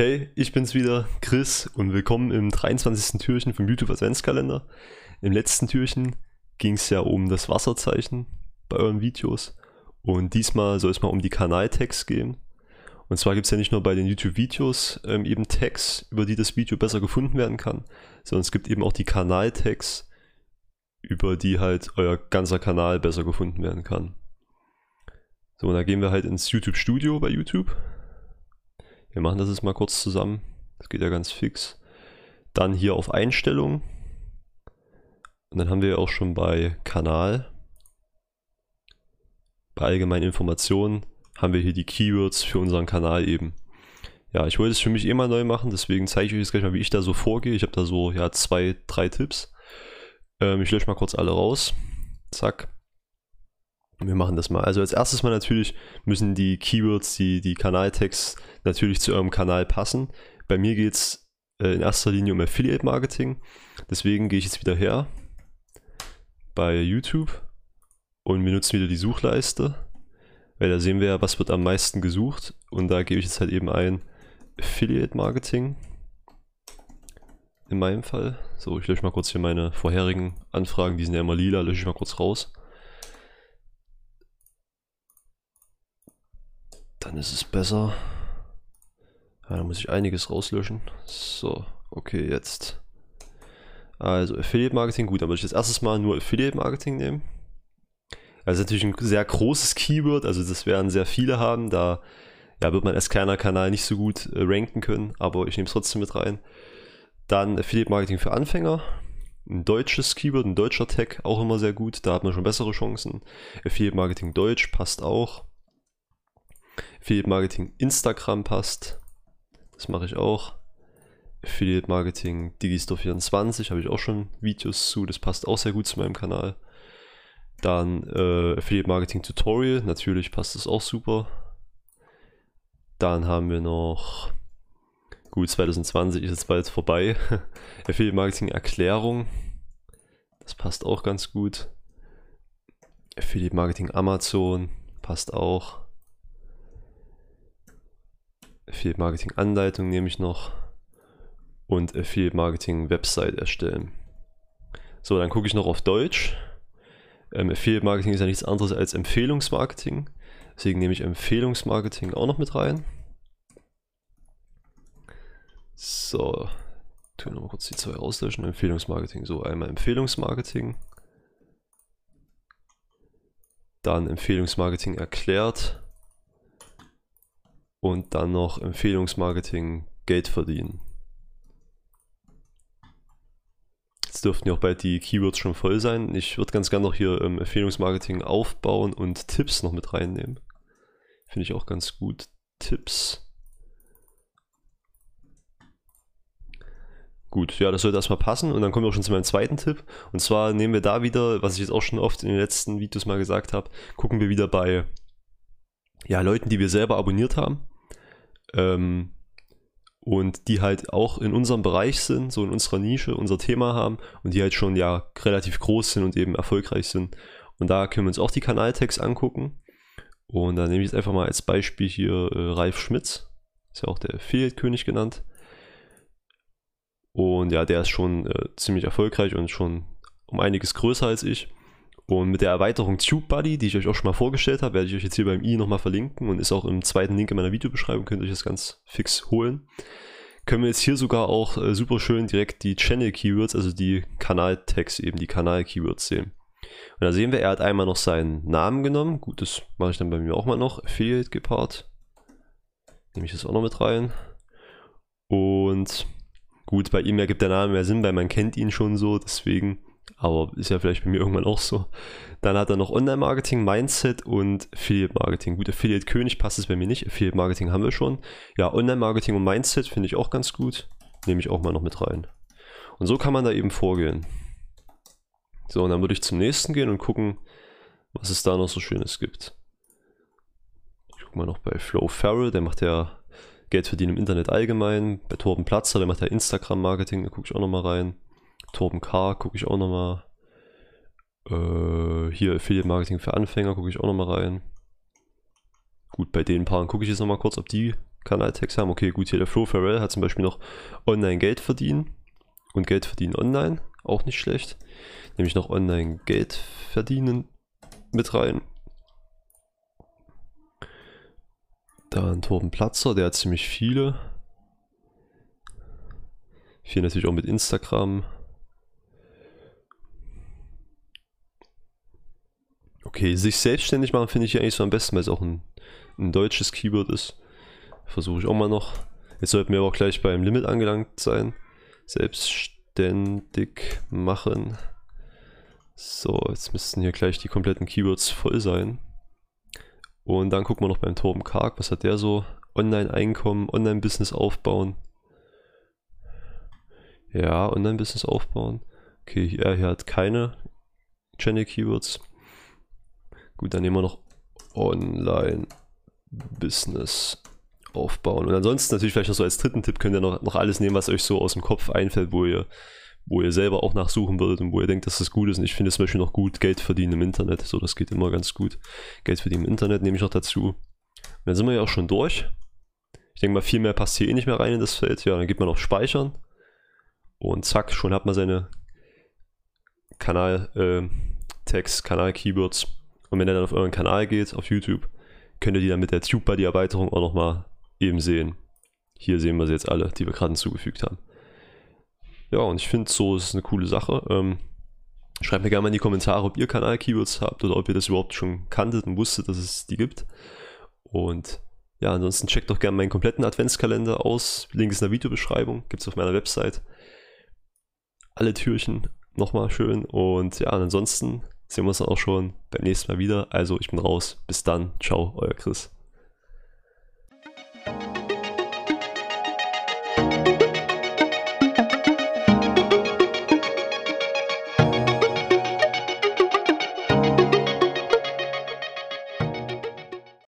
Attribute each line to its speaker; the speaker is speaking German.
Speaker 1: Hey, ich bin's wieder, Chris, und willkommen im 23. Türchen vom YouTube Adventskalender. Im letzten Türchen ging es ja um das Wasserzeichen bei euren Videos und diesmal soll es mal um die Kanaltags gehen. Und zwar gibt es ja nicht nur bei den YouTube-Videos ähm, eben Tags, über die das Video besser gefunden werden kann, sondern es gibt eben auch die Kanaltags, über die halt euer ganzer Kanal besser gefunden werden kann. So, und da gehen wir halt ins YouTube Studio bei YouTube wir machen das jetzt mal kurz zusammen. Das geht ja ganz fix. Dann hier auf Einstellungen. Und dann haben wir auch schon bei Kanal, bei allgemeinen Informationen, haben wir hier die Keywords für unseren Kanal eben. Ja, ich wollte es für mich eh mal neu machen, deswegen zeige ich euch jetzt gleich mal, wie ich da so vorgehe. Ich habe da so, ja, zwei, drei Tipps. Ähm, ich lösche mal kurz alle raus. Zack. Wir machen das mal. Also als erstes mal natürlich müssen die Keywords, die, die Kanaltags natürlich zu eurem Kanal passen. Bei mir geht es äh, in erster Linie um Affiliate Marketing. Deswegen gehe ich jetzt wieder her bei YouTube und wir nutzen wieder die Suchleiste. Weil da sehen wir ja, was wird am meisten gesucht. Und da gebe ich jetzt halt eben ein Affiliate Marketing. In meinem Fall. So, ich lösche mal kurz hier meine vorherigen Anfragen. Die sind ja immer lila, lösche ich mal kurz raus. Dann ist es besser. Ja, da muss ich einiges rauslöschen. So, okay, jetzt. Also Affiliate Marketing, gut, dann würde ich das erstes Mal nur Affiliate Marketing nehmen. Ist natürlich ein sehr großes Keyword, also das werden sehr viele haben, da ja, wird man als kleiner Kanal nicht so gut äh, ranken können, aber ich nehme es trotzdem mit rein. Dann Affiliate Marketing für Anfänger, ein deutsches Keyword, ein deutscher Tag, auch immer sehr gut, da hat man schon bessere Chancen. Affiliate Marketing Deutsch passt auch. Affiliate Marketing Instagram passt. Das mache ich auch. Affiliate Marketing Digistore24 habe ich auch schon Videos zu. Das passt auch sehr gut zu meinem Kanal. Dann äh, Affiliate Marketing Tutorial. Natürlich passt das auch super. Dann haben wir noch. Gut, 2020 ist jetzt bald vorbei. Affiliate Marketing Erklärung. Das passt auch ganz gut. Affiliate Marketing Amazon passt auch. Affiliate Marketing Anleitung nehme ich noch und Affiliate Marketing Website erstellen. So, dann gucke ich noch auf Deutsch. Ähm, Affiliate Marketing ist ja nichts anderes als Empfehlungsmarketing. Deswegen nehme ich Empfehlungsmarketing auch noch mit rein. So, tun wir mal kurz die zwei auslöschen. Empfehlungsmarketing. So, einmal Empfehlungsmarketing. Dann Empfehlungsmarketing erklärt und dann noch Empfehlungsmarketing Geld verdienen. Jetzt dürften ja auch bald die Keywords schon voll sein. Ich würde ganz gerne noch hier ähm, Empfehlungsmarketing aufbauen und Tipps noch mit reinnehmen. Finde ich auch ganz gut. Tipps. Gut, ja, das sollte erstmal passen und dann kommen wir auch schon zu meinem zweiten Tipp. Und zwar nehmen wir da wieder, was ich jetzt auch schon oft in den letzten Videos mal gesagt habe, gucken wir wieder bei ja, Leuten, die wir selber abonniert haben. Ähm, und die halt auch in unserem Bereich sind, so in unserer Nische, unser Thema haben und die halt schon ja relativ groß sind und eben erfolgreich sind. Und da können wir uns auch die Kanaltags angucken. Und da nehme ich jetzt einfach mal als Beispiel hier äh, Ralf Schmitz, ist ja auch der Affiliate-König genannt. Und ja, der ist schon äh, ziemlich erfolgreich und schon um einiges größer als ich. Und mit der Erweiterung TubeBuddy, die ich euch auch schon mal vorgestellt habe, werde ich euch jetzt hier beim i nochmal verlinken und ist auch im zweiten Link in meiner Videobeschreibung, könnt ihr euch das ganz fix holen. Können wir jetzt hier sogar auch äh, super schön direkt die Channel Keywords, also die Kanal-Tags eben, die Kanal-Keywords sehen. Und da sehen wir, er hat einmal noch seinen Namen genommen. Gut, das mache ich dann bei mir auch mal noch. Affiliate gepaart. Nehme ich das auch noch mit rein. Und gut, bei ihm ergibt der Name mehr Sinn, weil man kennt ihn schon so, deswegen aber ist ja vielleicht bei mir irgendwann auch so. Dann hat er noch Online-Marketing, Mindset und Affiliate-Marketing. Gut, Affiliate-König passt es bei mir nicht. Affiliate-Marketing haben wir schon. Ja, Online-Marketing und Mindset finde ich auch ganz gut. Nehme ich auch mal noch mit rein. Und so kann man da eben vorgehen. So, und dann würde ich zum nächsten gehen und gucken, was es da noch so Schönes gibt. Ich gucke mal noch bei Flow Farrell, der macht ja Geld verdienen im Internet allgemein. Bei Torben Platzer, der macht ja Instagram-Marketing, da gucke ich auch noch mal rein. Torben K. gucke ich auch nochmal. Äh, hier Affiliate Marketing für Anfänger gucke ich auch nochmal rein. Gut, bei den Paaren gucke ich jetzt nochmal kurz, ob die Kanaltext haben. Okay, gut, hier der Flo Farrell hat zum Beispiel noch Online Geld verdienen und Geld verdienen online. Auch nicht schlecht. Nehme ich noch Online Geld verdienen mit rein. Dann Torben Platzer, der hat ziemlich viele. Viel natürlich auch mit Instagram. Okay, sich selbstständig machen finde ich eigentlich so am besten, weil es auch ein, ein deutsches Keyword ist. Versuche ich auch mal noch. Jetzt sollten wir aber auch gleich beim Limit angelangt sein. Selbstständig machen. So, jetzt müssten hier gleich die kompletten Keywords voll sein. Und dann gucken wir noch beim Torben Karg, was hat der so? Online-Einkommen, Online-Business aufbauen. Ja, Online-Business aufbauen. Okay, hier, hier hat keine Channel-Keywords. Gut, dann nehmen wir noch Online-Business aufbauen. Und ansonsten natürlich vielleicht noch so als dritten Tipp könnt ihr noch, noch alles nehmen, was euch so aus dem Kopf einfällt, wo ihr, wo ihr selber auch nachsuchen würdet und wo ihr denkt, dass das gut ist. Und ich finde es zum Beispiel noch gut, Geld verdienen im Internet. So, das geht immer ganz gut. Geld verdienen im Internet nehme ich noch dazu. Und dann sind wir ja auch schon durch. Ich denke mal, viel mehr passt hier eh nicht mehr rein in das Feld. Ja, dann geht man auf Speichern. Und zack, schon hat man seine Kanal-Text, äh, Kanal-Keywords. Und wenn er dann auf euren Kanal geht, auf YouTube, könnt ihr die dann mit der TubeBuddy-Erweiterung auch nochmal eben sehen. Hier sehen wir sie jetzt alle, die wir gerade hinzugefügt haben. Ja, und ich finde, so ist eine coole Sache. Ähm, schreibt mir gerne mal in die Kommentare, ob ihr Kanal-Keywords habt oder ob ihr das überhaupt schon kanntet und wusstet, dass es die gibt. Und ja, ansonsten checkt doch gerne meinen kompletten Adventskalender aus. Link ist in der Videobeschreibung, gibt es auf meiner Website alle Türchen nochmal schön. Und ja, ansonsten sehen wir uns dann auch schon beim nächsten Mal wieder. Also ich bin raus. Bis dann. Ciao, euer Chris.